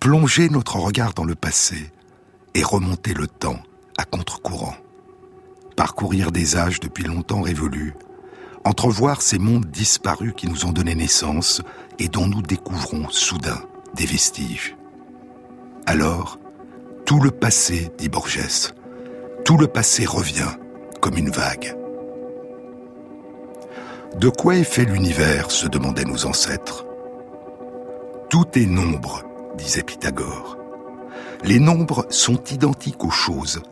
Plonger notre regard dans le passé et remonter le temps à contre-courant. Parcourir des âges depuis longtemps révolus, entrevoir ces mondes disparus qui nous ont donné naissance et dont nous découvrons soudain des vestiges. Alors, tout le passé, dit Borges, tout le passé revient comme une vague. De quoi est fait l'univers se demandaient nos ancêtres. Tout est nombre, disait Pythagore. Les nombres sont identiques aux choses,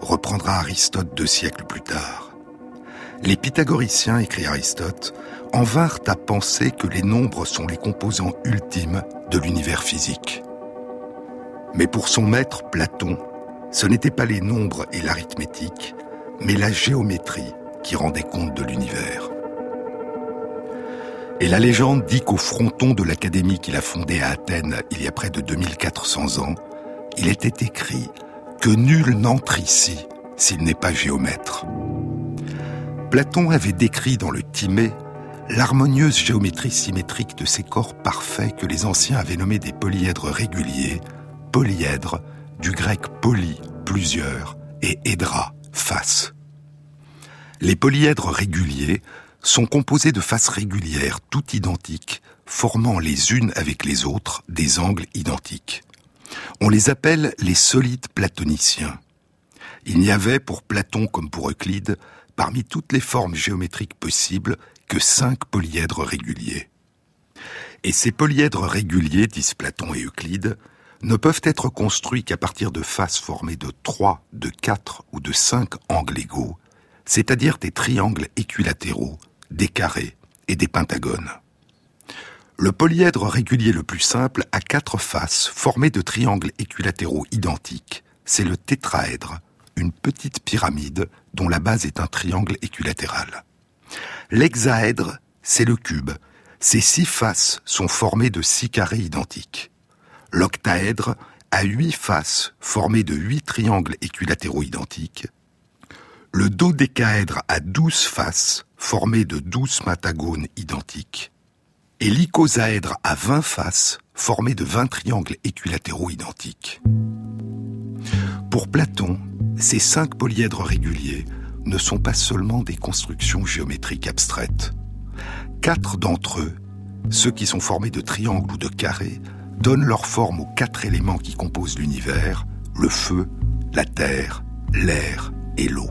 reprendra Aristote deux siècles plus tard. Les pythagoriciens, écrit Aristote, en vinrent à penser que les nombres sont les composants ultimes de l'univers physique. Mais pour son maître Platon, ce n'étaient pas les nombres et l'arithmétique, mais la géométrie qui rendait compte de l'univers. Et la légende dit qu'au fronton de l'académie qu'il a fondée à Athènes il y a près de 2400 ans, il était écrit que nul n'entre ici s'il n'est pas géomètre. Platon avait décrit dans le Timée l'harmonieuse géométrie symétrique de ces corps parfaits que les anciens avaient nommés des polyèdres réguliers, polyèdres, du grec poly, plusieurs, et hédra, face. Les polyèdres réguliers sont composés de faces régulières, toutes identiques, formant les unes avec les autres des angles identiques. On les appelle les solides platoniciens. Il n'y avait pour Platon comme pour Euclide, parmi toutes les formes géométriques possibles, que cinq polyèdres réguliers. Et ces polyèdres réguliers, disent Platon et Euclide, ne peuvent être construits qu'à partir de faces formées de trois, de quatre ou de cinq angles égaux, c'est-à-dire des triangles équilatéraux, des carrés et des pentagones. Le polyèdre régulier le plus simple a quatre faces formées de triangles équilatéraux identiques. C'est le tétraèdre, une petite pyramide dont la base est un triangle équilatéral. L'hexaèdre, c'est le cube. Ses six faces sont formées de six carrés identiques. L'octaèdre a huit faces formées de huit triangles équilatéraux identiques. Le dodécaèdre a douze faces formées de douze pentagones identiques. Et l'icosaèdre a vingt faces formées de vingt triangles équilatéraux identiques. Pour Platon, ces cinq polyèdres réguliers ne sont pas seulement des constructions géométriques abstraites. Quatre d'entre eux, ceux qui sont formés de triangles ou de carrés, donnent leur forme aux quatre éléments qui composent l'univers, le feu, la terre, l'air et l'eau.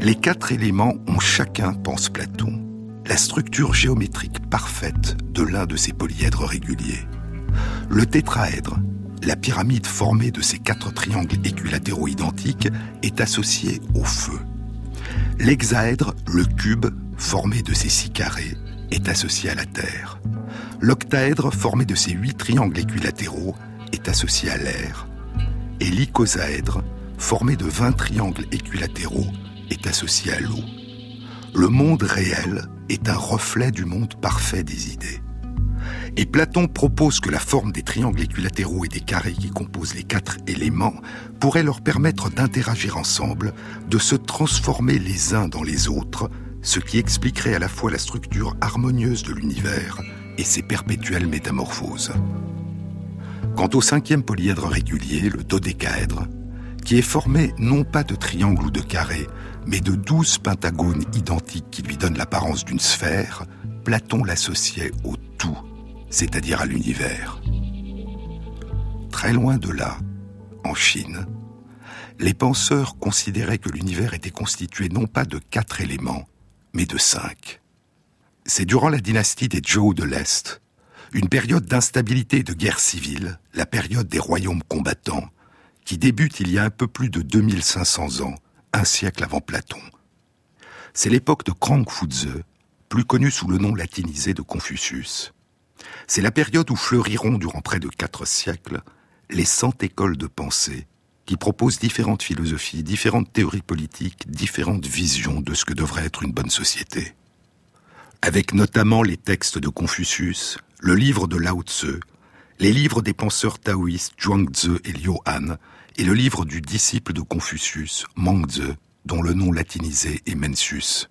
Les quatre éléments ont chacun, pense Platon, la structure géométrique parfaite de l'un de ces polyèdres réguliers. Le tétraèdre, la pyramide formée de ces quatre triangles équilatéraux identiques, est associé au feu. L'hexaèdre, le cube, formé de ces six carrés, est associé à la Terre. L'octaèdre, formé de ces huit triangles équilatéraux, est associé à l'air. Et l'icosaèdre, formé de vingt triangles équilatéraux, associé à l'eau. Le monde réel est un reflet du monde parfait des idées. Et Platon propose que la forme des triangles équilatéraux et des carrés qui composent les quatre éléments pourrait leur permettre d'interagir ensemble, de se transformer les uns dans les autres, ce qui expliquerait à la fois la structure harmonieuse de l'univers et ses perpétuelles métamorphoses. Quant au cinquième polyèdre régulier, le dodécaèdre, qui est formé non pas de triangles ou de carrés, mais de douze pentagones identiques qui lui donnent l'apparence d'une sphère, Platon l'associait au tout, c'est-à-dire à, l'univers. Très loin de là, en Chine, les penseurs considéraient que l'univers était constitué non pas de quatre éléments, mais de cinq. C'est durant la dynastie des Zhou de l'Est, une période d'instabilité et de guerre civile, la période des royaumes combattants, qui débute il y a un peu plus de 2500 ans, un siècle avant Platon. C'est l'époque de Krang Fuze, plus connu sous le nom latinisé de Confucius. C'est la période où fleuriront durant près de quatre siècles les cent écoles de pensée qui proposent différentes philosophies, différentes théories politiques, différentes visions de ce que devrait être une bonne société. Avec notamment les textes de Confucius, le livre de Lao Tzu, les livres des penseurs taoïstes Zhuangzi et Liu Han, et le livre du disciple de Confucius, Mangzi, dont le nom latinisé est Mencius.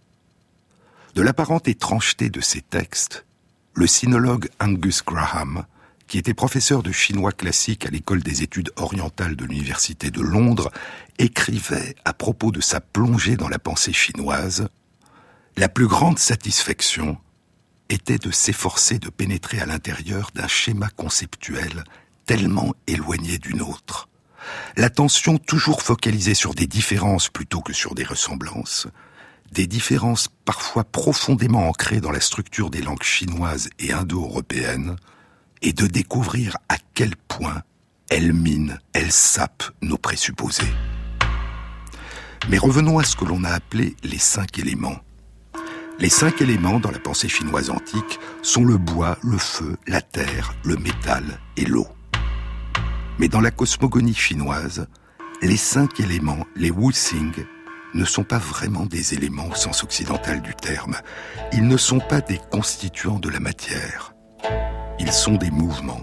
De l'apparente étrangeté de ces textes, le sinologue Angus Graham, qui était professeur de chinois classique à l'école des études orientales de l'Université de Londres, écrivait à propos de sa plongée dans la pensée chinoise La plus grande satisfaction était de s'efforcer de pénétrer à l'intérieur d'un schéma conceptuel tellement éloigné d'une autre. L'attention toujours focalisée sur des différences plutôt que sur des ressemblances, des différences parfois profondément ancrées dans la structure des langues chinoises et indo-européennes, et de découvrir à quel point elles minent, elles sapent nos présupposés. Mais revenons à ce que l'on a appelé les cinq éléments. Les cinq éléments dans la pensée chinoise antique sont le bois, le feu, la terre, le métal et l'eau. Mais dans la cosmogonie chinoise, les cinq éléments, les Wu Xing, ne sont pas vraiment des éléments au sens occidental du terme. Ils ne sont pas des constituants de la matière. Ils sont des mouvements.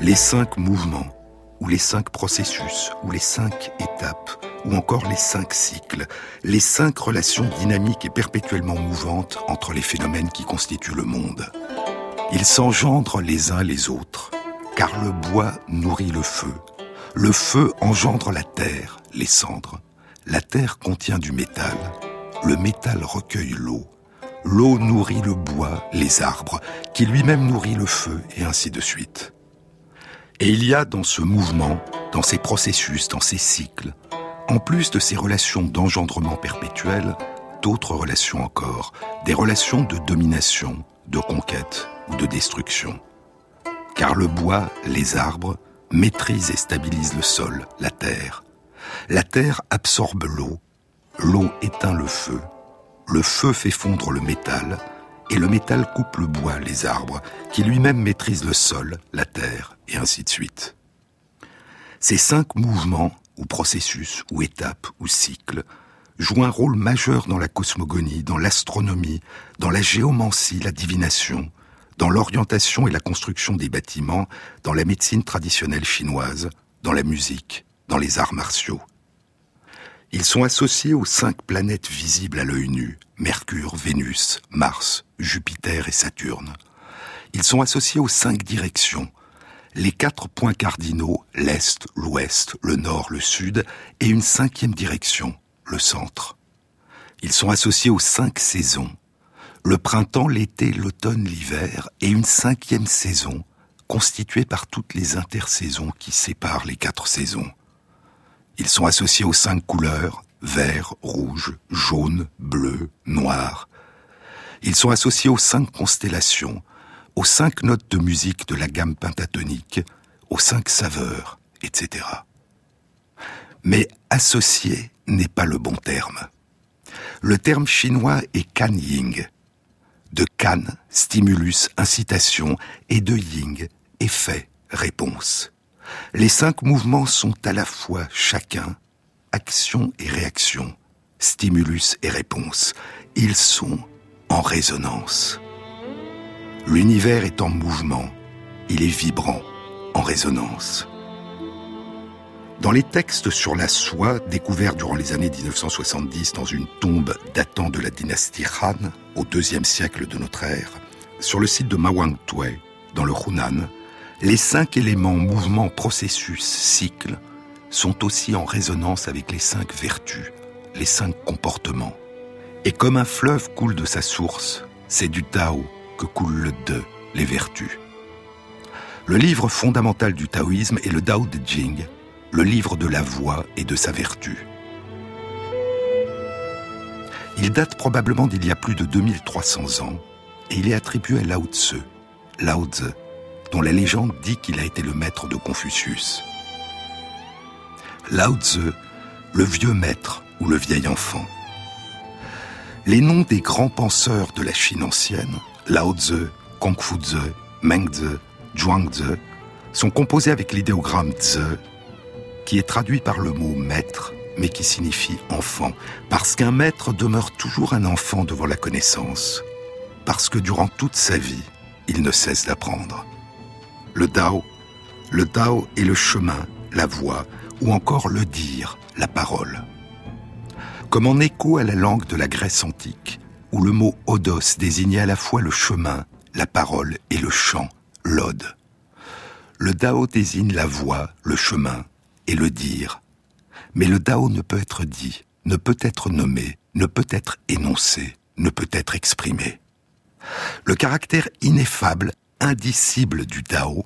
Les cinq mouvements, ou les cinq processus, ou les cinq étapes, ou encore les cinq cycles, les cinq relations dynamiques et perpétuellement mouvantes entre les phénomènes qui constituent le monde. Ils s'engendrent les uns les autres, car le bois nourrit le feu, le feu engendre la terre, les cendres, la terre contient du métal, le métal recueille l'eau, l'eau nourrit le bois, les arbres, qui lui-même nourrit le feu, et ainsi de suite. Et il y a dans ce mouvement, dans ces processus, dans ces cycles, en plus de ces relations d'engendrement perpétuel, d'autres relations encore, des relations de domination, de conquête ou de destruction. Car le bois, les arbres, maîtrisent et stabilisent le sol, la terre. La terre absorbe l'eau, l'eau éteint le feu, le feu fait fondre le métal, et le métal coupe le bois, les arbres, qui lui-même maîtrisent le sol, la terre, et ainsi de suite. Ces cinq mouvements ou processus, ou étapes, ou cycles, jouent un rôle majeur dans la cosmogonie, dans l'astronomie, dans la géomancie, la divination, dans l'orientation et la construction des bâtiments, dans la médecine traditionnelle chinoise, dans la musique, dans les arts martiaux. Ils sont associés aux cinq planètes visibles à l'œil nu, Mercure, Vénus, Mars, Jupiter et Saturne. Ils sont associés aux cinq directions, les quatre points cardinaux, l'Est, l'Ouest, le Nord, le Sud, et une cinquième direction, le centre. Ils sont associés aux cinq saisons, le printemps, l'été, l'automne, l'hiver, et une cinquième saison, constituée par toutes les intersaisons qui séparent les quatre saisons. Ils sont associés aux cinq couleurs, vert, rouge, jaune, bleu, noir. Ils sont associés aux cinq constellations, aux cinq notes de musique de la gamme pentatonique, aux cinq saveurs, etc. Mais associé n'est pas le bon terme. Le terme chinois est kan ying. De kan, stimulus, incitation, et de ying, effet, réponse. Les cinq mouvements sont à la fois chacun action et réaction, stimulus et réponse. Ils sont en résonance. L'univers est en mouvement, il est vibrant, en résonance. Dans les textes sur la soie, découverts durant les années 1970 dans une tombe datant de la dynastie Han, au deuxième siècle de notre ère, sur le site de Mawangtwe, dans le Hunan, les cinq éléments mouvement, processus, cycle sont aussi en résonance avec les cinq vertus, les cinq comportements. Et comme un fleuve coule de sa source, c'est du Tao que coule le De, les vertus. Le livre fondamental du taoïsme est le Tao de Jing, le livre de la voix et de sa vertu. Il date probablement d'il y a plus de 2300 ans et il est attribué à Lao Tzu, Lao Tzu, dont la légende dit qu'il a été le maître de Confucius. Lao Tzu, le vieux maître ou le vieil enfant. Les noms des grands penseurs de la Chine ancienne, Lao Tzu, Kung Fu Tzu, Mengzi, Zhuangzi, sont composés avec l'idéogramme Zi, qui est traduit par le mot maître, mais qui signifie enfant, parce qu'un maître demeure toujours un enfant devant la connaissance, parce que durant toute sa vie, il ne cesse d'apprendre. Le Dao, le Dao est le chemin, la voie, ou encore le dire, la parole. Comme en écho à la langue de la Grèce antique, où le mot odos désignait à la fois le chemin, la parole et le chant, l'ode. Le Dao désigne la voie, le chemin et le dire. Mais le Dao ne peut être dit, ne peut être nommé, ne peut être énoncé, ne peut être exprimé. Le caractère ineffable, indicible du Dao,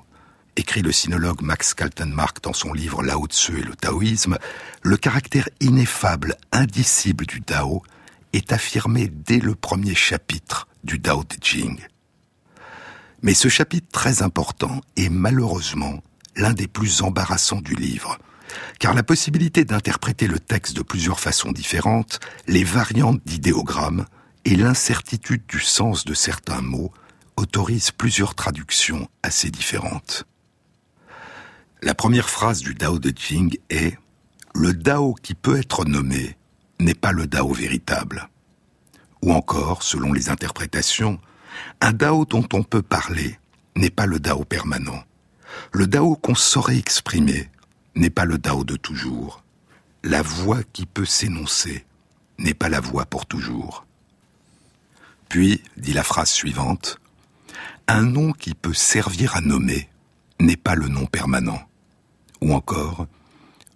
écrit le sinologue Max Kaltenmark dans son livre Lao Tzu et le taoïsme, le caractère ineffable, indicible du Dao est affirmé dès le premier chapitre du Dao De Jing. Mais ce chapitre très important est malheureusement l'un des plus embarrassants du livre, car la possibilité d'interpréter le texte de plusieurs façons différentes, les variantes d'idéogrammes et l'incertitude du sens de certains mots autorisent plusieurs traductions assez différentes. La première phrase du Dao de Jing est Le Dao qui peut être nommé n'est pas le Dao véritable. Ou encore, selon les interprétations, un Dao dont on peut parler n'est pas le Dao permanent. Le Dao qu'on saurait exprimer n'est pas le Dao de toujours. La voix qui peut s'énoncer n'est pas la voix pour toujours. Puis, dit la phrase suivante, un nom qui peut servir à nommer n'est pas le nom permanent. Ou encore,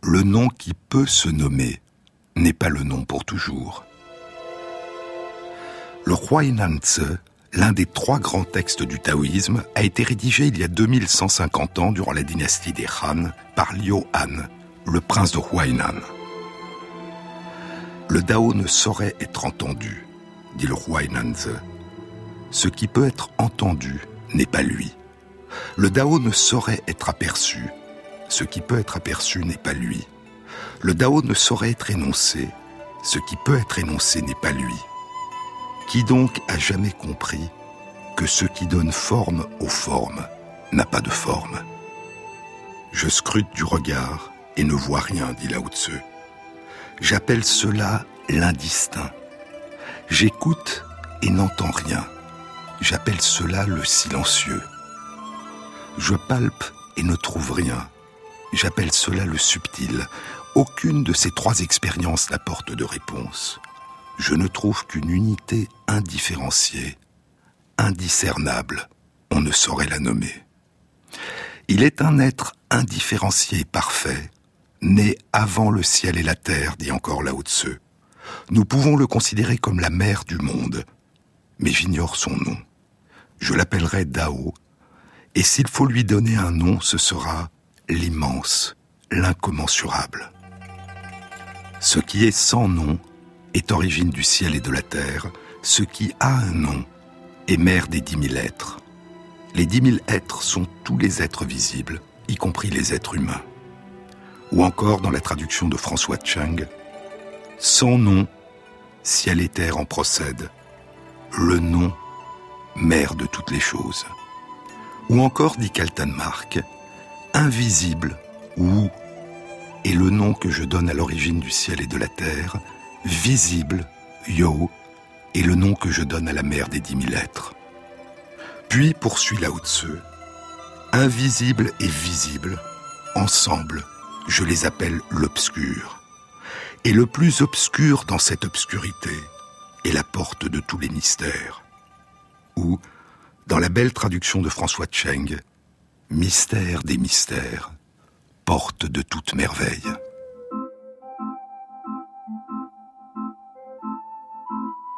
le nom qui peut se nommer n'est pas le nom pour toujours. Le Huainan Tzu l'un des trois grands textes du taoïsme, a été rédigé il y a 2150 ans durant la dynastie des Han par Liu Han, le prince de Huainan. Le Dao ne saurait être entendu, dit le Huainanzi. Ce qui peut être entendu n'est pas lui. Le Dao ne saurait être aperçu. Ce qui peut être aperçu n'est pas lui. Le Dao ne saurait être énoncé. Ce qui peut être énoncé n'est pas lui. Qui donc a jamais compris que ce qui donne forme aux formes n'a pas de forme? Je scrute du regard et ne vois rien, dit Lao Tzu. J'appelle cela l'indistinct. J'écoute et n'entends rien. J'appelle cela le silencieux. Je palpe et ne trouve rien. J'appelle cela le subtil. Aucune de ces trois expériences n'apporte de réponse je ne trouve qu'une unité indifférenciée, indiscernable, on ne saurait la nommer. Il est un être indifférencié parfait, né avant le ciel et la terre, dit encore Lao Tzu. Nous pouvons le considérer comme la mère du monde, mais j'ignore son nom. Je l'appellerai Dao, et s'il faut lui donner un nom, ce sera l'immense, l'incommensurable. Ce qui est sans nom est origine du ciel et de la terre, ce qui a un nom est mère des dix mille êtres. Les dix mille êtres sont tous les êtres visibles, y compris les êtres humains. Ou encore dans la traduction de François Cheng, sans nom, ciel et terre en procèdent. Le nom, mère de toutes les choses. Ou encore, dit Kaltenmark, invisible ou est le nom que je donne à l'origine du ciel et de la terre, visible, Yo, est le nom que je donne à la mer des dix mille êtres. Puis poursuit Lao Tzu, invisible et visible, ensemble, je les appelle l'obscur. Et le plus obscur dans cette obscurité est la porte de tous les mystères. Ou, dans la belle traduction de François Cheng, mystère des mystères, porte de toute merveille.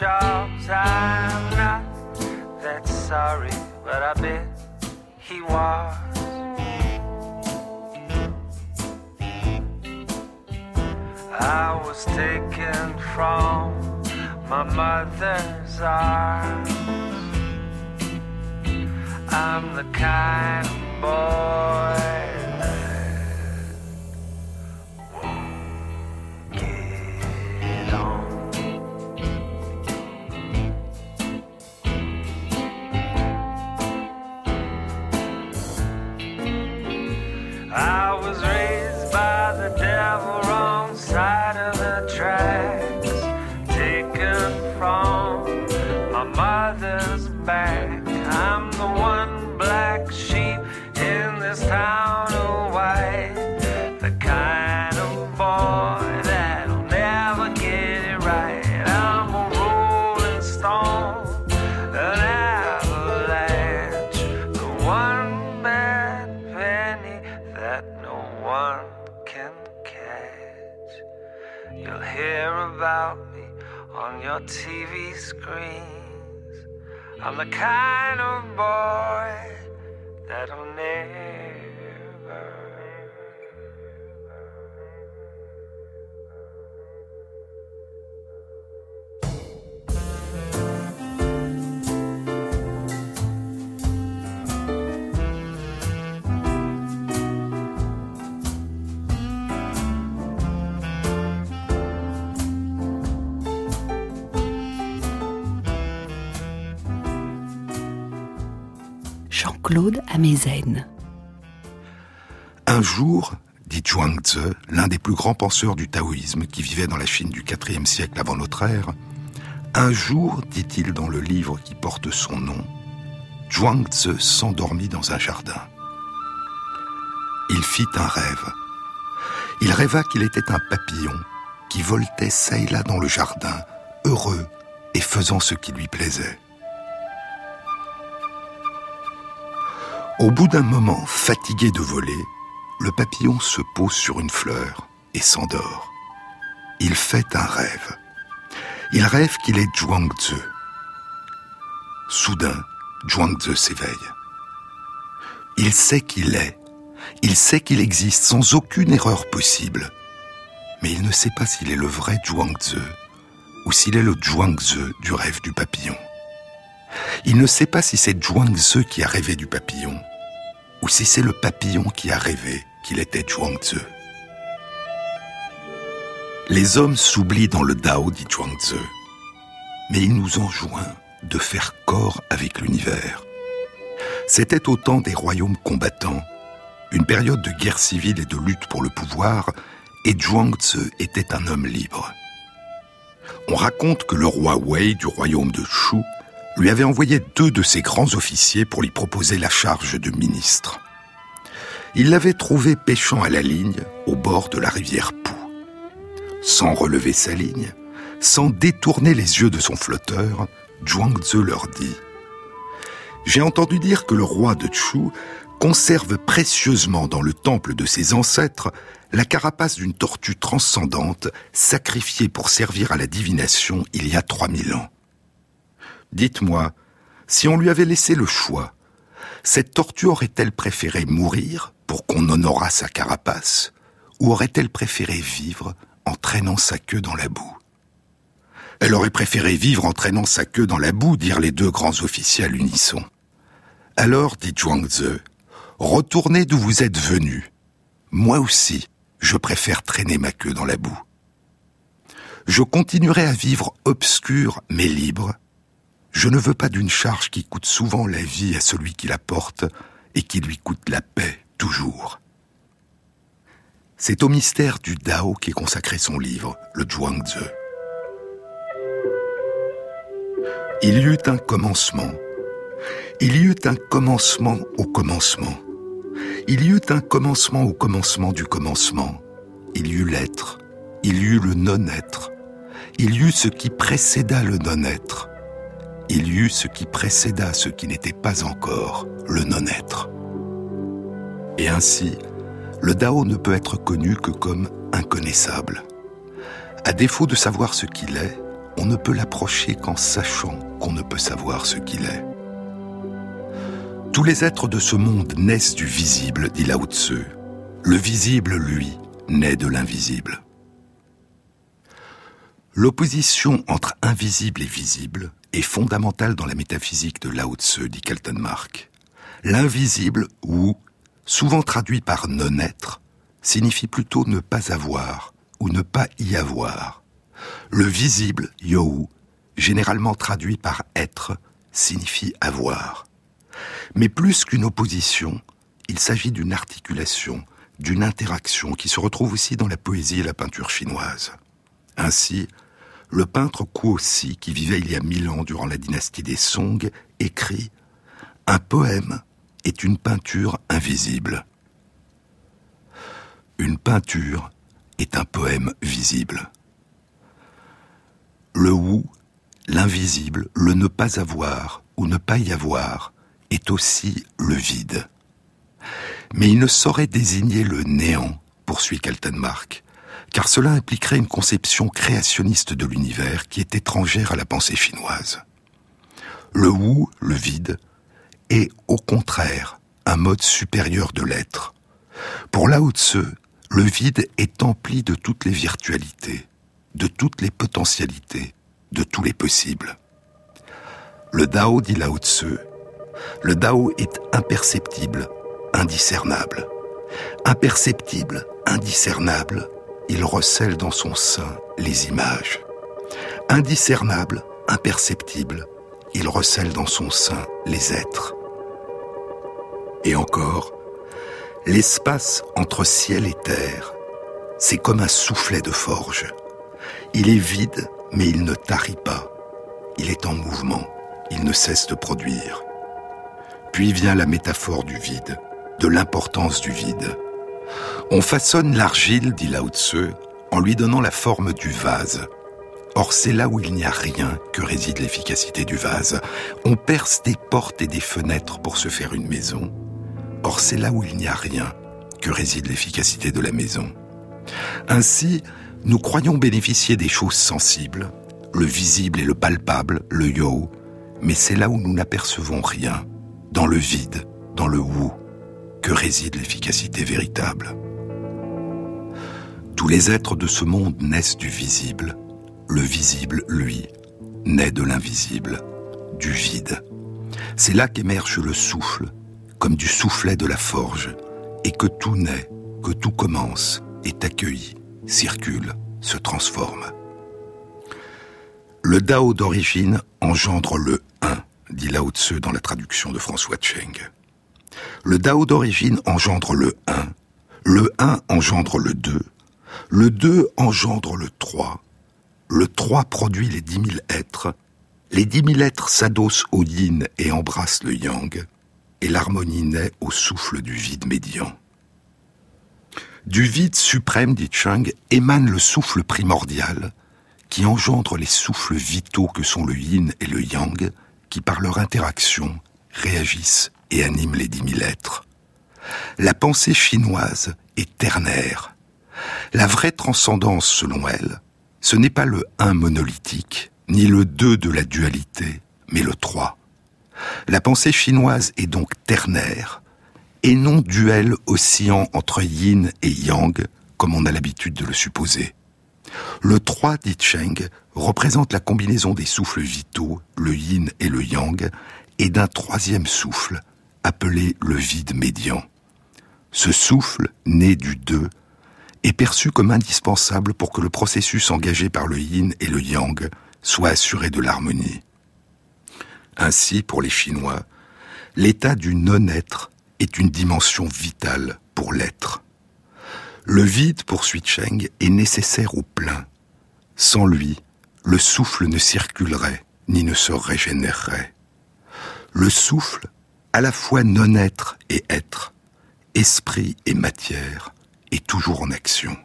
Jobs. I'm not that sorry, but I bet he was. I was taken from my mother's arms. I'm the kind of boy I'm the kind of boy that'll never. Jean-Claude Amezen. Un jour, dit Zhuangzi, l'un des plus grands penseurs du taoïsme qui vivait dans la Chine du IVe siècle avant notre ère, un jour, dit-il dans le livre qui porte son nom, Zhuangzi s'endormit dans un jardin. Il fit un rêve. Il rêva qu'il était un papillon qui voltait çà et là dans le jardin, heureux et faisant ce qui lui plaisait. Au bout d'un moment, fatigué de voler, le papillon se pose sur une fleur et s'endort. Il fait un rêve. Il rêve qu'il est Zhuangzi. Soudain, Zhuangzi s'éveille. Il sait qu'il est. Il sait qu'il existe sans aucune erreur possible. Mais il ne sait pas s'il est le vrai Zhuangzi ou s'il est le Zhuangzi du rêve du papillon. Il ne sait pas si c'est Zhuangzi qui a rêvé du papillon ou si c'est le papillon qui a rêvé qu'il était Zhuangzi. Les hommes s'oublient dans le Dao, dit Zhuangzi, mais il nous enjoint de faire corps avec l'univers. C'était au temps des royaumes combattants, une période de guerre civile et de lutte pour le pouvoir, et Zhuangzi était un homme libre. On raconte que le roi Wei du royaume de Shu lui avait envoyé deux de ses grands officiers pour lui proposer la charge de ministre. Il l'avait trouvé pêchant à la ligne au bord de la rivière Pou. Sans relever sa ligne, sans détourner les yeux de son flotteur, Zhuangzi leur dit J'ai entendu dire que le roi de Chu conserve précieusement dans le temple de ses ancêtres la carapace d'une tortue transcendante sacrifiée pour servir à la divination il y a 3000 ans. Dites-moi, si on lui avait laissé le choix, cette tortue aurait-elle préféré mourir pour qu'on honorât sa carapace, ou aurait-elle préféré vivre en traînant sa queue dans la boue? Elle aurait préféré vivre en traînant sa queue dans la boue, dirent les deux grands officiers à l'unisson. Alors, dit Zhuangzi, retournez d'où vous êtes venu. Moi aussi, je préfère traîner ma queue dans la boue. Je continuerai à vivre obscur mais libre. Je ne veux pas d'une charge qui coûte souvent la vie à celui qui la porte et qui lui coûte la paix toujours. C'est au mystère du Dao qu'est consacré son livre, le Zhuangzi. Il y eut un commencement. Il y eut un commencement au commencement. Il y eut un commencement au commencement du commencement. Il y eut l'être. Il y eut le non-être. Il y eut ce qui précéda le non-être. Il y eut ce qui précéda ce qui n'était pas encore le non-être. Et ainsi, le Dao ne peut être connu que comme inconnaissable. À défaut de savoir ce qu'il est, on ne peut l'approcher qu'en sachant qu'on ne peut savoir ce qu'il est. Tous les êtres de ce monde naissent du visible, dit Lao Tzu. Le visible, lui, naît de l'invisible. L'opposition entre invisible et visible est fondamentale dans la métaphysique de Lao Tzu, dit Kaltenmark. L'invisible, ou souvent traduit par non-être, signifie plutôt ne pas avoir ou ne pas y avoir. Le visible, you, généralement traduit par être, signifie avoir. Mais plus qu'une opposition, il s'agit d'une articulation, d'une interaction qui se retrouve aussi dans la poésie et la peinture chinoise. Ainsi, le peintre Kuo Si, qui vivait il y a mille ans durant la dynastie des Song, écrit Un poème est une peinture invisible. Une peinture est un poème visible. Le Wu, l'invisible, le ne pas avoir ou ne pas y avoir, est aussi le vide. Mais il ne saurait désigner le néant, poursuit Kaltenmark, car cela impliquerait une conception créationniste de l'univers qui est étrangère à la pensée chinoise. Le Wu, le vide, est au contraire un mode supérieur de l'être. Pour Lao Tzu, le vide est empli de toutes les virtualités, de toutes les potentialités, de tous les possibles. Le Dao, dit Lao Tzu, le Dao est imperceptible, indiscernable. Imperceptible, indiscernable, il recèle dans son sein les images. Indiscernable, imperceptible, il recèle dans son sein les êtres. Et encore, l'espace entre ciel et terre, c'est comme un soufflet de forge. Il est vide, mais il ne tarit pas. Il est en mouvement, il ne cesse de produire. Puis vient la métaphore du vide, de l'importance du vide. On façonne l'argile, dit Lao Tzu, en lui donnant la forme du vase. Or c'est là où il n'y a rien que réside l'efficacité du vase. On perce des portes et des fenêtres pour se faire une maison. Or c'est là où il n'y a rien que réside l'efficacité de la maison. Ainsi, nous croyons bénéficier des choses sensibles, le visible et le palpable, le yo, mais c'est là où nous n'apercevons rien, dans le vide, dans le wu, que réside l'efficacité véritable. Tous les êtres de ce monde naissent du visible. Le visible, lui, naît de l'invisible, du vide. C'est là qu'émerge le souffle, comme du soufflet de la forge, et que tout naît, que tout commence, est accueilli, circule, se transforme. Le Dao d'origine engendre le un, dit Lao Tzu dans la traduction de François Cheng. Le Dao d'origine engendre le un, le un engendre le deux, le deux engendre le trois, le trois produit les dix mille êtres, les dix mille êtres s'adossent au yin et embrassent le yang, et l'harmonie naît au souffle du vide médian. Du vide suprême, dit Chang, émane le souffle primordial, qui engendre les souffles vitaux que sont le yin et le yang, qui par leur interaction réagissent et animent les dix mille êtres. La pensée chinoise est ternaire. La vraie transcendance, selon elle, ce n'est pas le un monolithique, ni le deux de la dualité, mais le trois. La pensée chinoise est donc ternaire, et non duel oscillant entre yin et yang, comme on a l'habitude de le supposer. Le 3, dit Cheng, représente la combinaison des souffles vitaux, le yin et le yang, et d'un troisième souffle, appelé le vide médian. Ce souffle, né du 2, est perçu comme indispensable pour que le processus engagé par le yin et le yang soit assuré de l'harmonie. Ainsi, pour les Chinois, l'état du non-être est une dimension vitale pour l'être. Le vide, poursuit Cheng, est nécessaire au plein. Sans lui, le souffle ne circulerait ni ne se régénérerait. Le souffle, à la fois non-être et être, esprit et matière, est toujours en action.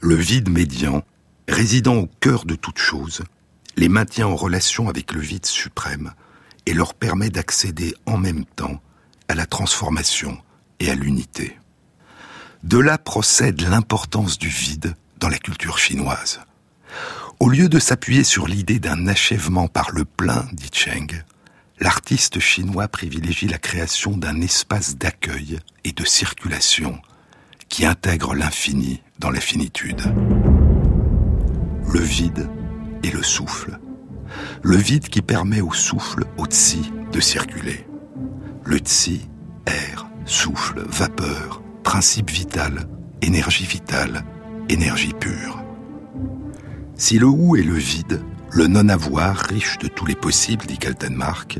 Le vide médian résidant au cœur de toute chose, les maintient en relation avec le vide suprême et leur permet d'accéder en même temps à la transformation et à l'unité. De là procède l'importance du vide dans la culture chinoise. Au lieu de s'appuyer sur l'idée d'un achèvement par le plein, dit Cheng, l'artiste chinois privilégie la création d'un espace d'accueil et de circulation qui intègre l'infini dans la finitude. Le vide et le souffle. Le vide qui permet au souffle, au tsi, de circuler. Le tsi, air, souffle, vapeur, principe vital, énergie vitale, énergie pure. Si le ou est le vide, le non-avoir riche de tous les possibles, dit Kaltenmark,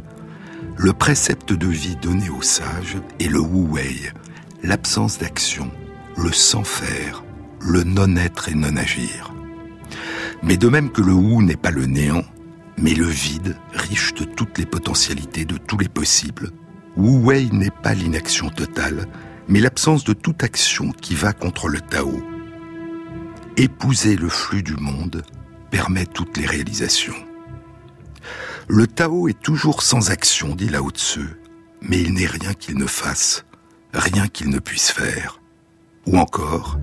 le précepte de vie donné aux sages est le wu-wei, l'absence d'action, le sans-faire, le non-être et non-agir. Mais de même que le wu n'est pas le néant, mais le vide, riche de toutes les potentialités, de tous les possibles, wu-wei n'est pas l'inaction totale, mais l'absence de toute action qui va contre le Tao, épouser le flux du monde permet toutes les réalisations. Le Tao est toujours sans action, dit Lao Tzu, mais il n'est rien qu'il ne fasse, rien qu'il ne puisse faire. Ou encore,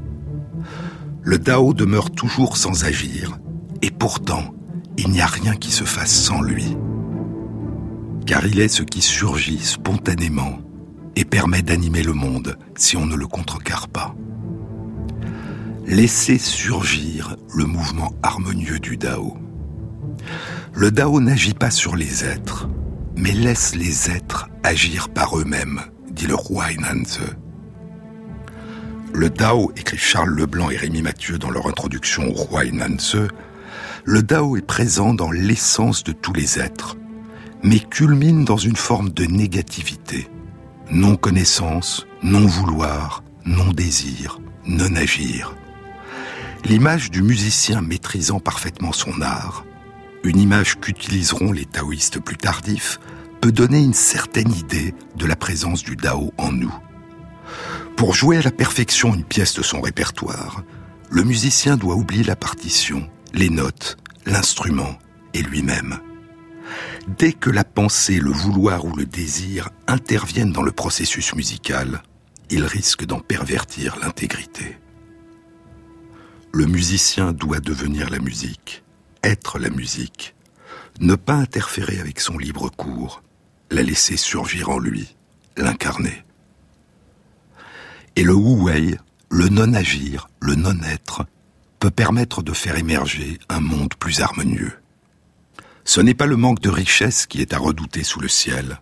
le Tao demeure toujours sans agir, et pourtant, il n'y a rien qui se fasse sans lui. Car il est ce qui surgit spontanément et permet d'animer le monde si on ne le contrecarre pas. Laissez surgir le mouvement harmonieux du Dao. Le Dao n'agit pas sur les êtres, mais laisse les êtres agir par eux-mêmes, dit le roi Inanze. Le Dao, écrit Charles Leblanc et Rémi Mathieu dans leur introduction au roi Inanze, le Dao est présent dans l'essence de tous les êtres, mais culmine dans une forme de négativité. Non-connaissance, non-vouloir, non-désir, non-agir l'image du musicien maîtrisant parfaitement son art, une image qu'utiliseront les taoïstes plus tardifs, peut donner une certaine idée de la présence du Dao en nous. Pour jouer à la perfection une pièce de son répertoire, le musicien doit oublier la partition, les notes, l'instrument et lui-même. Dès que la pensée, le vouloir ou le désir interviennent dans le processus musical, il risque d'en pervertir l'intégrité. Le musicien doit devenir la musique, être la musique, ne pas interférer avec son libre cours, la laisser surgir en lui, l'incarner. Et le wu-wei, le non-agir, le non-être, peut permettre de faire émerger un monde plus harmonieux. Ce n'est pas le manque de richesse qui est à redouter sous le ciel,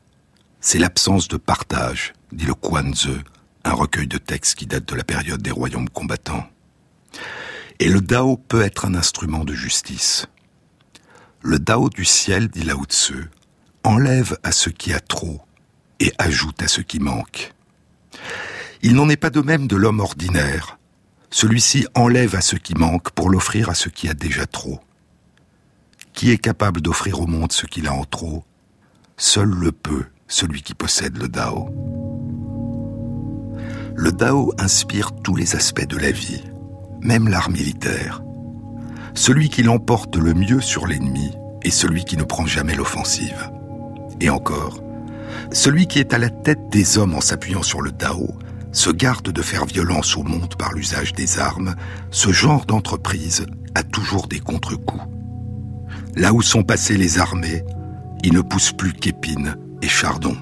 c'est l'absence de partage, dit le Kwanze, un recueil de textes qui date de la période des royaumes combattants. Et le Dao peut être un instrument de justice. Le Dao du ciel, dit Lao Tzu, enlève à ce qui a trop et ajoute à ce qui manque. Il n'en est pas de même de l'homme ordinaire. Celui-ci enlève à ce qui manque pour l'offrir à ce qui a déjà trop. Qui est capable d'offrir au monde ce qu'il a en trop? Seul le peut, celui qui possède le Dao. Le Dao inspire tous les aspects de la vie même l'art militaire. Celui qui l'emporte le mieux sur l'ennemi est celui qui ne prend jamais l'offensive. Et encore, celui qui est à la tête des hommes en s'appuyant sur le Tao se garde de faire violence au monde par l'usage des armes, ce genre d'entreprise a toujours des contre-coups. Là où sont passées les armées, il ne pousse plus qu'épines et chardons.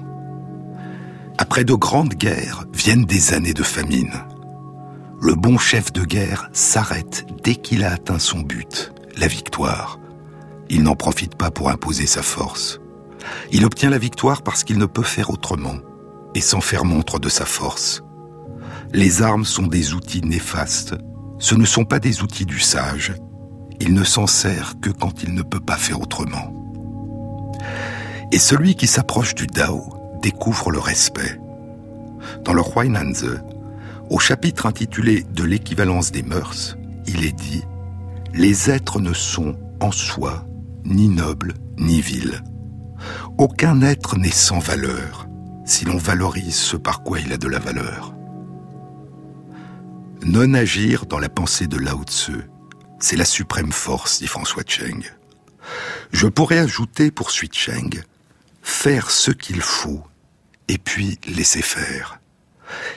Après de grandes guerres viennent des années de famine le bon chef de guerre s'arrête dès qu'il a atteint son but, la victoire. Il n'en profite pas pour imposer sa force. Il obtient la victoire parce qu'il ne peut faire autrement, et s'en faire montre de sa force. Les armes sont des outils néfastes, ce ne sont pas des outils du sage. Il ne s'en sert que quand il ne peut pas faire autrement. Et celui qui s'approche du Dao découvre le respect. Dans le Huainanze, au chapitre intitulé De l'équivalence des mœurs, il est dit Les êtres ne sont en soi ni nobles ni vils. Aucun être n'est sans valeur si l'on valorise ce par quoi il a de la valeur. Non agir dans la pensée de Lao Tzu c'est la suprême force, dit François Cheng. Je pourrais ajouter, poursuit Cheng, faire ce qu'il faut et puis laisser faire.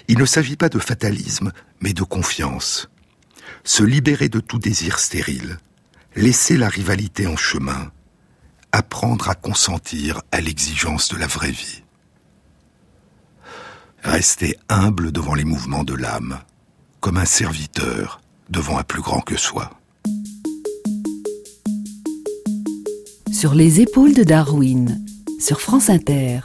Il ne s'agit pas de fatalisme, mais de confiance. Se libérer de tout désir stérile, laisser la rivalité en chemin, apprendre à consentir à l'exigence de la vraie vie. Rester humble devant les mouvements de l'âme, comme un serviteur devant un plus grand que soi. Sur les épaules de Darwin, sur France Inter.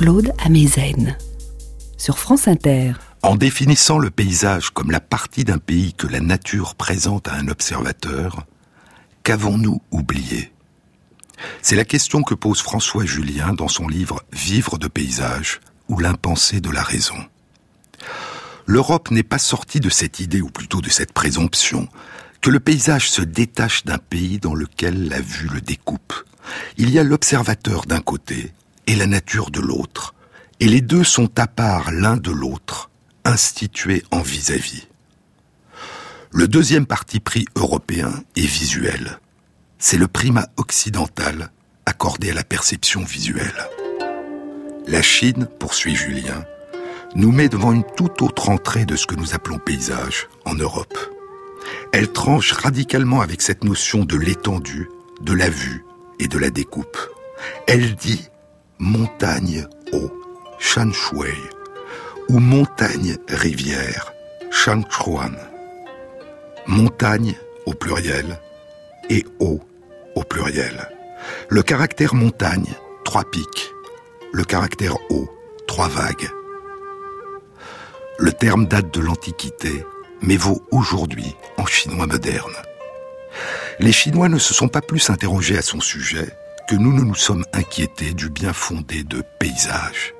Jean-Claude Amezen sur France Inter. En définissant le paysage comme la partie d'un pays que la nature présente à un observateur, qu'avons-nous oublié? C'est la question que pose François Julien dans son livre Vivre de paysage ou l'impensé de la raison. L'Europe n'est pas sortie de cette idée, ou plutôt de cette présomption, que le paysage se détache d'un pays dans lequel la vue le découpe. Il y a l'observateur d'un côté et la nature de l'autre, et les deux sont à part l'un de l'autre, institué en vis-à-vis. Le deuxième parti pris européen est visuel. C'est le primat occidental accordé à la perception visuelle. La Chine, poursuit Julien, nous met devant une toute autre entrée de ce que nous appelons paysage en Europe. Elle tranche radicalement avec cette notion de l'étendue, de la vue et de la découpe. Elle dit montagne haut, Shan Shui, ou montagne rivière, Shan Chuan. Montagne au pluriel et eau au pluriel. Le caractère montagne, trois pics. Le caractère eau, trois vagues. Le terme date de l'Antiquité, mais vaut aujourd'hui en chinois moderne. Les Chinois ne se sont pas plus interrogés à son sujet nous ne nous sommes inquiétés du bien fondé de paysage.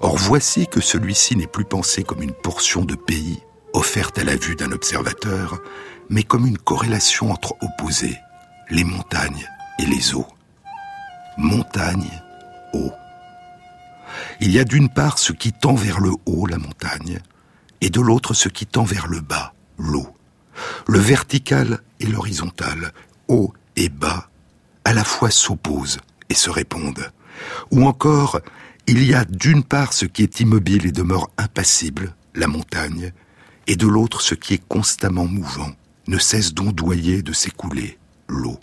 Or voici que celui-ci n'est plus pensé comme une portion de pays offerte à la vue d'un observateur, mais comme une corrélation entre opposés, les montagnes et les eaux. Montagne, eau. Il y a d'une part ce qui tend vers le haut, la montagne, et de l'autre ce qui tend vers le bas, l'eau. Le vertical et l'horizontal, haut et bas, à la fois s'opposent et se répondent. Ou encore, il y a d'une part ce qui est immobile et demeure impassible, la montagne, et de l'autre ce qui est constamment mouvant, ne cesse d'ondoyer, de s'écouler, l'eau.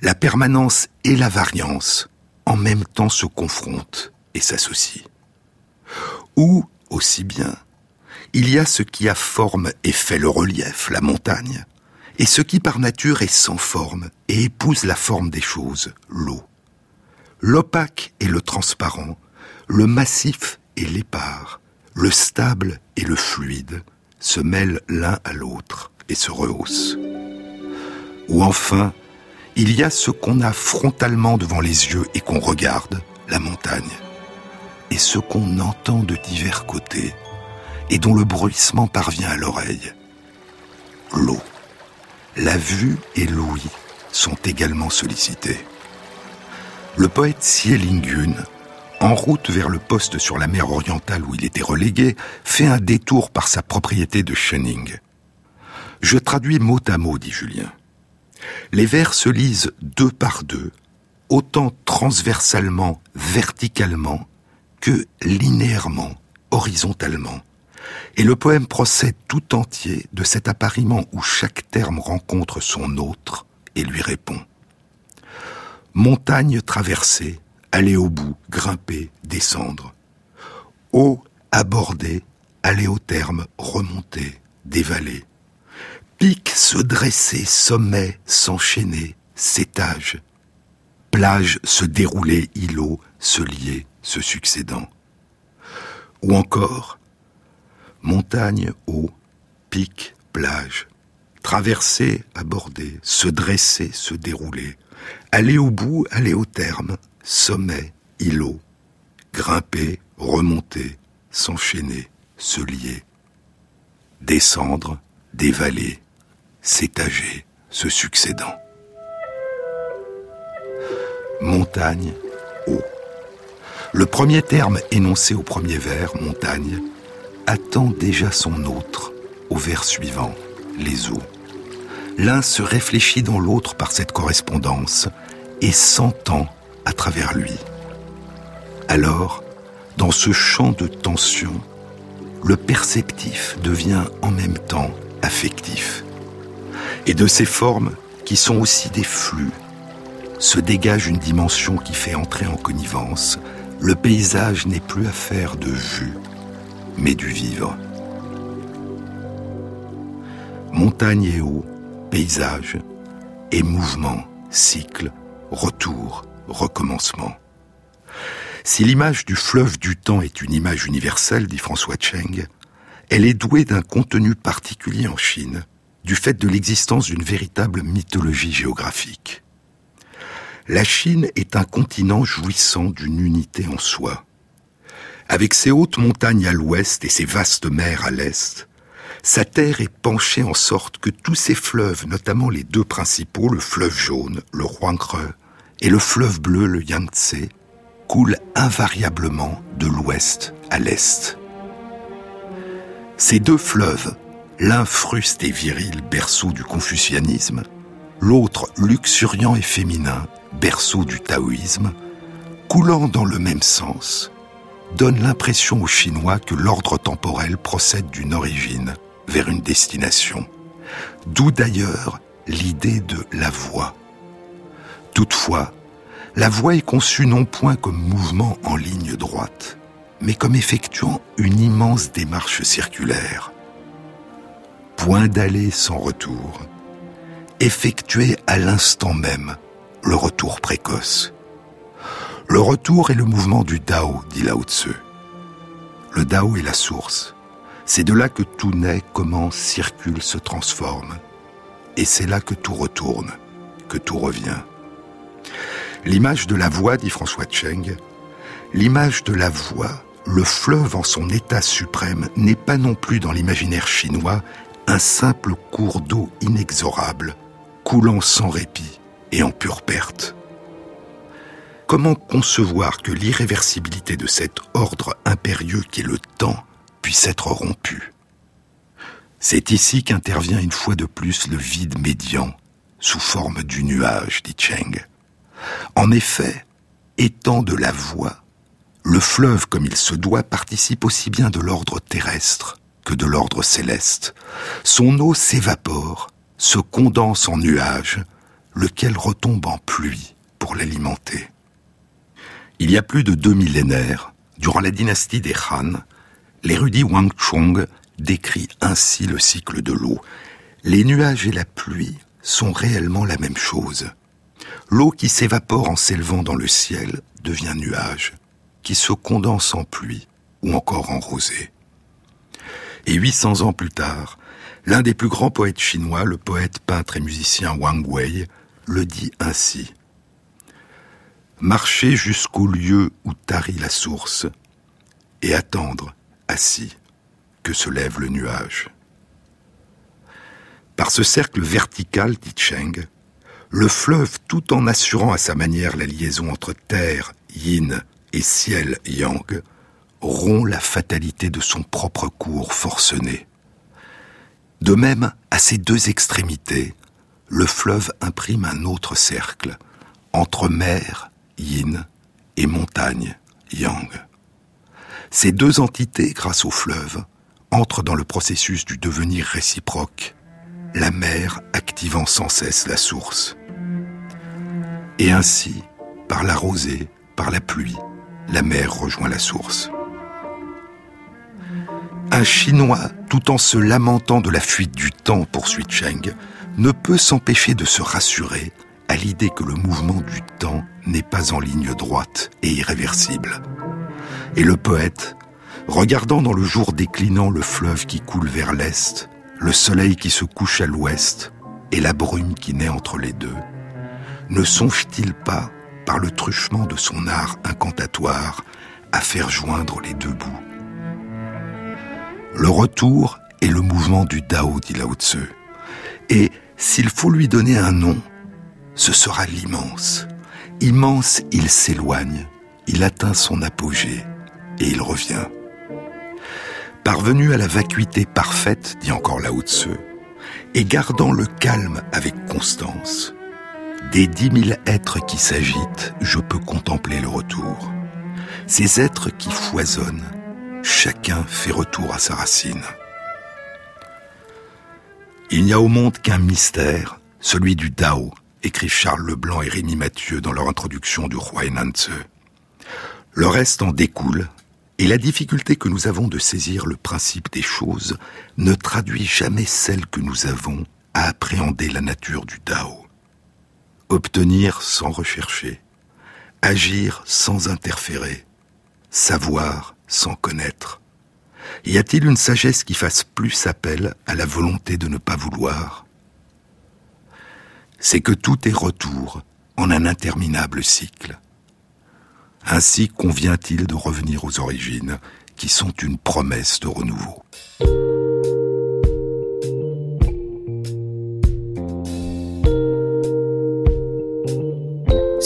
La permanence et la variance en même temps se confrontent et s'associent. Ou, aussi bien, il y a ce qui a forme et fait le relief, la montagne, et ce qui par nature est sans forme et épouse la forme des choses, l'eau. L'opaque et le transparent, le massif et l'épars, le stable et le fluide se mêlent l'un à l'autre et se rehaussent. Ou enfin, il y a ce qu'on a frontalement devant les yeux et qu'on regarde, la montagne, et ce qu'on entend de divers côtés, et dont le bruissement parvient à l'oreille. L'eau. La vue et l'ouïe sont également sollicités. Le poète Xie Lingyun, en route vers le poste sur la mer orientale où il était relégué, fait un détour par sa propriété de Shening. Je traduis mot à mot, dit Julien. Les vers se lisent deux par deux, autant transversalement, verticalement, que linéairement, horizontalement, et le poème procède tout entier de cet appariement où chaque terme rencontre son autre et lui répond. Montagne traversée, aller au bout, grimper, descendre. Eau abordée, aller au terme, remonter, dévaler. Pic se dresser, sommet s'enchaîner, s'étage. Plage se dérouler, îlot se lier, se succédant. Ou encore, montagne, eau, pic, plage, traverser, aborder, se dresser, se dérouler, aller au bout, aller au terme, sommet, îlot, grimper, remonter, s'enchaîner, se lier, descendre, dévaler, s'étager, se succédant. Montagne, eau. Le premier terme énoncé au premier vers, montagne, attend déjà son autre au vers suivant, les eaux. L'un se réfléchit dans l'autre par cette correspondance et s'entend à travers lui. Alors, dans ce champ de tension, le perceptif devient en même temps affectif. Et de ces formes, qui sont aussi des flux, se dégage une dimension qui fait entrer en connivence. Le paysage n'est plus affaire de vue, mais du vivre. Montagne et eau, paysage, et mouvement, cycle, retour, recommencement. Si l'image du fleuve du temps est une image universelle, dit François Cheng, elle est douée d'un contenu particulier en Chine, du fait de l'existence d'une véritable mythologie géographique. La Chine est un continent jouissant d'une unité en soi. Avec ses hautes montagnes à l'ouest et ses vastes mers à l'est, sa terre est penchée en sorte que tous ses fleuves, notamment les deux principaux, le fleuve jaune, le Huanghe, et le fleuve bleu, le Yangtze, coulent invariablement de l'ouest à l'est. Ces deux fleuves, l'un fruste et viril, berceau du confucianisme, l'autre luxuriant et féminin, berceau du taoïsme, coulant dans le même sens, donne l'impression aux Chinois que l'ordre temporel procède d'une origine vers une destination. D'où d'ailleurs l'idée de la voie Toutefois, la voix est conçue non point comme mouvement en ligne droite, mais comme effectuant une immense démarche circulaire. Point d'aller sans retour, effectué à l'instant même, le retour précoce. Le retour est le mouvement du Dao, dit Lao Tzu. Le Dao est la source. C'est de là que tout naît, commence, circule, se transforme. Et c'est là que tout retourne, que tout revient. L'image de la voix, dit François Cheng, l'image de la voix, le fleuve en son état suprême, n'est pas non plus dans l'imaginaire chinois un simple cours d'eau inexorable, coulant sans répit et en pure perte. Comment concevoir que l'irréversibilité de cet ordre impérieux qui est le temps puisse être rompue? C'est ici qu'intervient une fois de plus le vide médian, sous forme du nuage, dit Cheng. En effet, étant de la voix, le fleuve comme il se doit participe aussi bien de l'ordre terrestre que de l'ordre céleste. Son eau s'évapore, se condense en nuage, lequel retombe en pluie pour l'alimenter. Il y a plus de deux millénaires, durant la dynastie des Han, l'érudit Wang Chong décrit ainsi le cycle de l'eau. Les nuages et la pluie sont réellement la même chose. L'eau qui s'évapore en s'élevant dans le ciel devient nuage, qui se condense en pluie ou encore en rosée. Et 800 ans plus tard, l'un des plus grands poètes chinois, le poète, peintre et musicien Wang Wei, le dit ainsi. Marcher jusqu'au lieu où tarit la source et attendre, assis, que se lève le nuage. Par ce cercle vertical, dit Cheng, le fleuve, tout en assurant à sa manière la liaison entre terre, yin, et ciel, yang, rompt la fatalité de son propre cours forcené. De même, à ces deux extrémités, le fleuve imprime un autre cercle, entre mer, yin, et montagne, yang. Ces deux entités, grâce au fleuve, entrent dans le processus du devenir réciproque, la mer activant sans cesse la source. Et ainsi, par la rosée, par la pluie, la mer rejoint la source. Un Chinois, tout en se lamentant de la fuite du temps, poursuit Cheng, ne peut s'empêcher de se rassurer à l'idée que le mouvement du temps n'est pas en ligne droite et irréversible. Et le poète, regardant dans le jour déclinant le fleuve qui coule vers l'est, le soleil qui se couche à l'ouest et la brume qui naît entre les deux, ne songe-t-il pas, par le truchement de son art incantatoire, à faire joindre les deux bouts? Le retour est le mouvement du Dao, dit Lao Tzu. Et s'il faut lui donner un nom, ce sera l'immense. Immense, il s'éloigne, il atteint son apogée et il revient. Parvenu à la vacuité parfaite, dit encore Lao Tzu, et gardant le calme avec constance, des dix mille êtres qui s'agitent, je peux contempler le retour. Ces êtres qui foisonnent, chacun fait retour à sa racine. Il n'y a au monde qu'un mystère, celui du Dao, écrivent Charles Leblanc et Rémi Mathieu dans leur introduction du roi Enanze. Le reste en découle, et la difficulté que nous avons de saisir le principe des choses ne traduit jamais celle que nous avons à appréhender la nature du Dao obtenir sans rechercher, agir sans interférer, savoir sans connaître. Y a-t-il une sagesse qui fasse plus appel à la volonté de ne pas vouloir C'est que tout est retour en un interminable cycle. Ainsi convient-il de revenir aux origines qui sont une promesse de renouveau.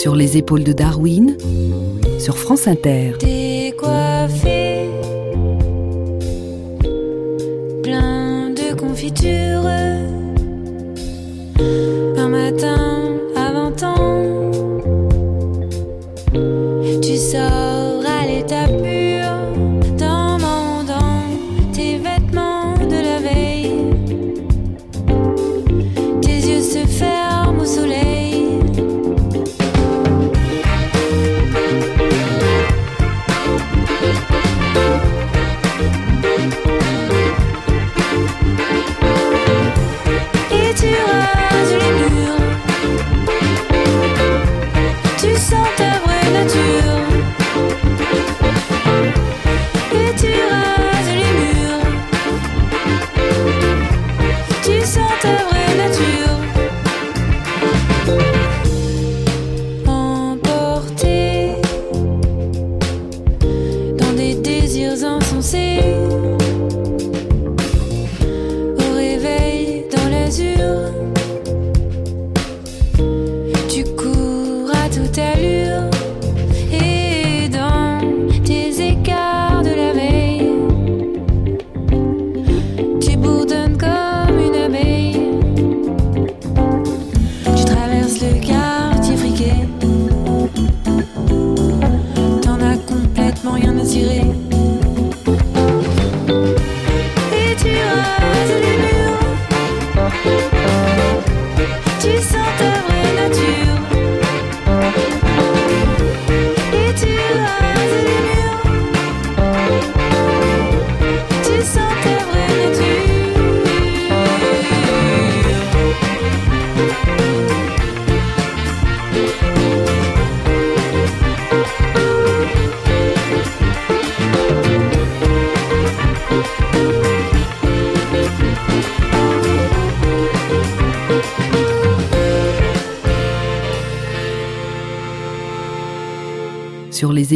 sur les épaules de Darwin, sur France Inter. Décoiffé,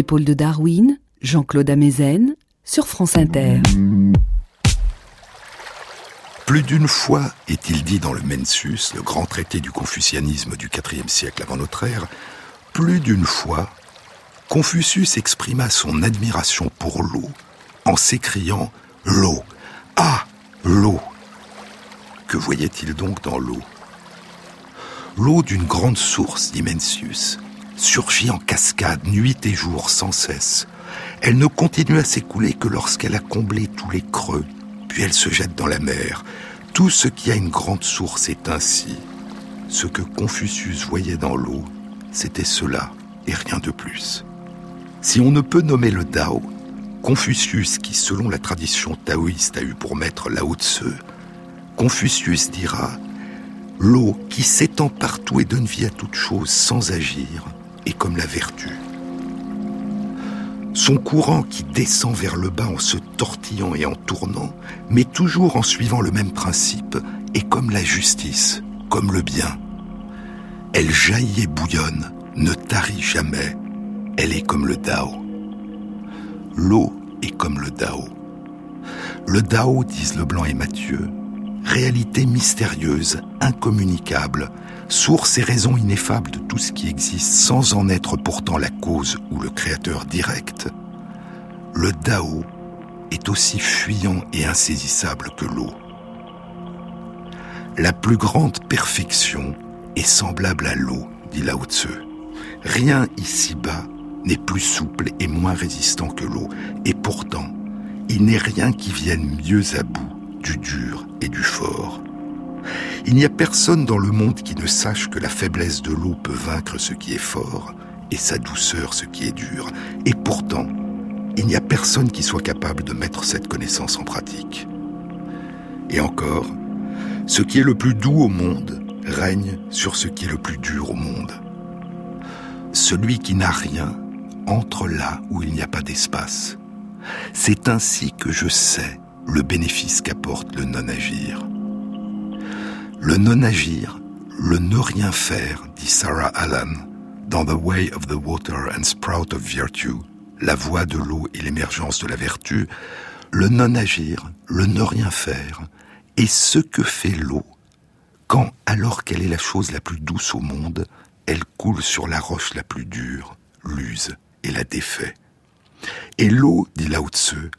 épaules de Darwin, Jean-Claude Amezen, sur France Inter. Plus d'une fois est-il dit dans le Mensus, le grand traité du confucianisme du IVe siècle avant notre ère, plus d'une fois, Confucius exprima son admiration pour l'eau en s'écriant L'eau. Ah L'eau. Que voyait-il donc dans l'eau? L'eau d'une grande source, dit Mencius, surgit en cascade nuit et jour sans cesse. Elle ne continue à s'écouler que lorsqu'elle a comblé tous les creux, puis elle se jette dans la mer. Tout ce qui a une grande source est ainsi. Ce que Confucius voyait dans l'eau, c'était cela et rien de plus. Si on ne peut nommer le Tao, Confucius, qui selon la tradition taoïste a eu pour maître Lao Tse, Confucius dira L'eau qui s'étend partout et donne vie à toute chose sans agir comme la vertu. Son courant qui descend vers le bas en se tortillant et en tournant, mais toujours en suivant le même principe, est comme la justice, comme le bien. Elle jaillit et bouillonne, ne tarit jamais, elle est comme le Dao. L'eau est comme le Dao. Le Dao, disent Leblanc et Mathieu, réalité mystérieuse, incommunicable, source et raison ineffable de tout ce qui existe sans en être pourtant la cause ou le créateur direct, le Dao est aussi fuyant et insaisissable que l'eau. La plus grande perfection est semblable à l'eau, dit Lao Tzu. Rien ici-bas n'est plus souple et moins résistant que l'eau, et pourtant, il n'est rien qui vienne mieux à bout du dur et du fort. Il n'y a personne dans le monde qui ne sache que la faiblesse de l'eau peut vaincre ce qui est fort et sa douceur ce qui est dur. Et pourtant, il n'y a personne qui soit capable de mettre cette connaissance en pratique. Et encore, ce qui est le plus doux au monde règne sur ce qui est le plus dur au monde. Celui qui n'a rien entre là où il n'y a pas d'espace. C'est ainsi que je sais le bénéfice qu'apporte le non-agir. Le non-agir, le ne rien faire, dit Sarah Allen, dans The Way of the Water and Sprout of Virtue, la voie de l'eau et l'émergence de la vertu, le non-agir, le ne rien faire, est ce que fait l'eau quand, alors qu'elle est la chose la plus douce au monde, elle coule sur la roche la plus dure, l'use et la défait. Et l'eau, dit Lao Tzu,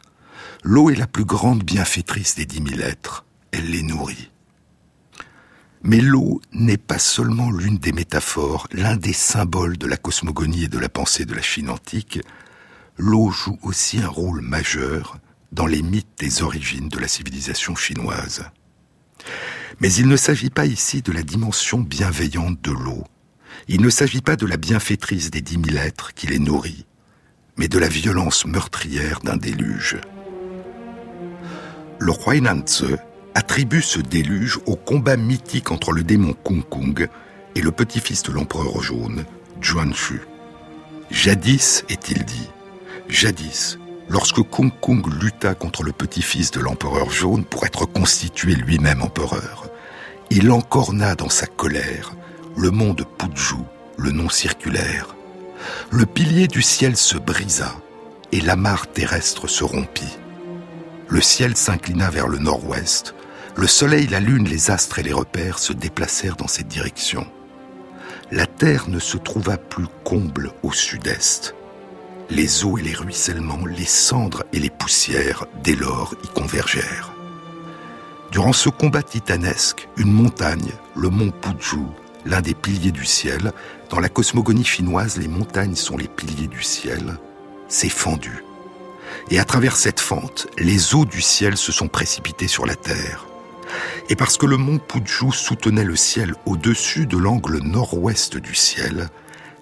L'eau est la plus grande bienfaitrice des dix mille êtres. Elle les nourrit. Mais l'eau n'est pas seulement l'une des métaphores, l'un des symboles de la cosmogonie et de la pensée de la Chine antique. L'eau joue aussi un rôle majeur dans les mythes des origines de la civilisation chinoise. Mais il ne s'agit pas ici de la dimension bienveillante de l'eau. Il ne s'agit pas de la bienfaitrice des dix mille êtres qui les nourrit, mais de la violence meurtrière d'un déluge le roi Nanze attribue ce déluge au combat mythique entre le démon Kung Kung et le petit-fils de l'empereur jaune, Shu. Jadis, est-il dit, jadis, lorsque Kung Kung lutta contre le petit-fils de l'empereur jaune pour être constitué lui-même empereur, il encorna dans sa colère le mont de Puju, le nom circulaire. Le pilier du ciel se brisa et la mare terrestre se rompit le ciel s'inclina vers le nord-ouest, le soleil, la lune, les astres et les repères se déplacèrent dans cette direction. La terre ne se trouva plus comble au sud-est. Les eaux et les ruissellements, les cendres et les poussières, dès lors, y convergèrent. Durant ce combat titanesque, une montagne, le mont Puju, l'un des piliers du ciel, dans la cosmogonie chinoise, les montagnes sont les piliers du ciel, s'est fendue et à travers cette fente, les eaux du ciel se sont précipitées sur la terre. Et parce que le mont Puju soutenait le ciel au-dessus de l'angle nord-ouest du ciel,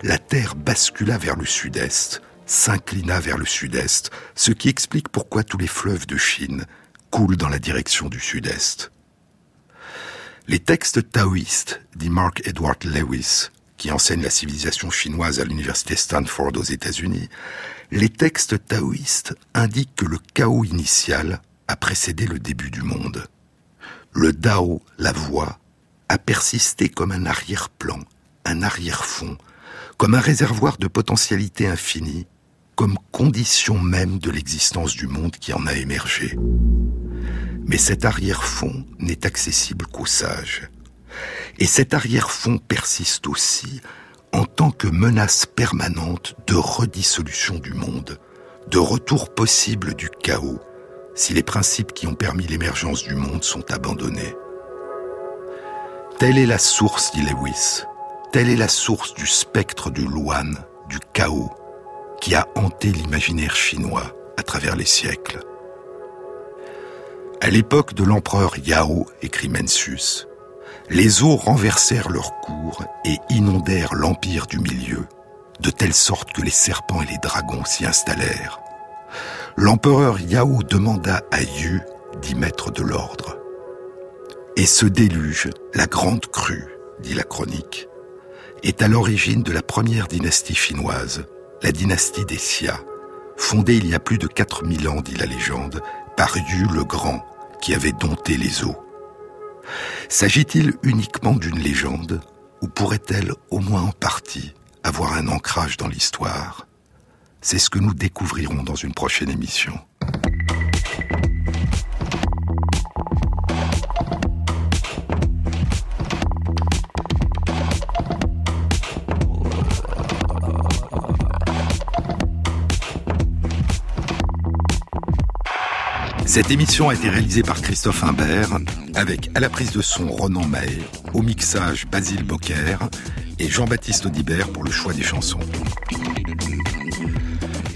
la terre bascula vers le sud-est, s'inclina vers le sud-est, ce qui explique pourquoi tous les fleuves de Chine coulent dans la direction du sud-est. Les textes taoïstes, dit Mark Edward Lewis, qui enseigne la civilisation chinoise à l'université Stanford aux États-Unis, les textes taoïstes indiquent que le chaos initial a précédé le début du monde. Le Dao, la voix, a persisté comme un arrière-plan, un arrière-fond, comme un réservoir de potentialité infinie, comme condition même de l'existence du monde qui en a émergé. Mais cet arrière-fond n'est accessible qu'aux sages. Et cet arrière-fond persiste aussi en tant que menace permanente de redissolution du monde, de retour possible du chaos, si les principes qui ont permis l'émergence du monde sont abandonnés. Telle est la source, dit Lewis, telle est la source du spectre du Luan, du chaos, qui a hanté l'imaginaire chinois à travers les siècles. À l'époque de l'empereur Yao, écrit Mencius, les eaux renversèrent leur cours et inondèrent l'empire du milieu, de telle sorte que les serpents et les dragons s'y installèrent. L'empereur Yao demanda à Yu d'y mettre de l'ordre. Et ce déluge, la grande crue, dit la chronique, est à l'origine de la première dynastie chinoise, la dynastie des Xia, fondée il y a plus de 4000 ans, dit la légende, par Yu le Grand, qui avait dompté les eaux. S'agit-il uniquement d'une légende, ou pourrait-elle, au moins en partie, avoir un ancrage dans l'histoire? C'est ce que nous découvrirons dans une prochaine émission. Cette émission a été réalisée par Christophe Imbert, avec à la prise de son Ronan Mahé, au mixage Basile Bocquer et Jean-Baptiste Audibert pour le choix des chansons.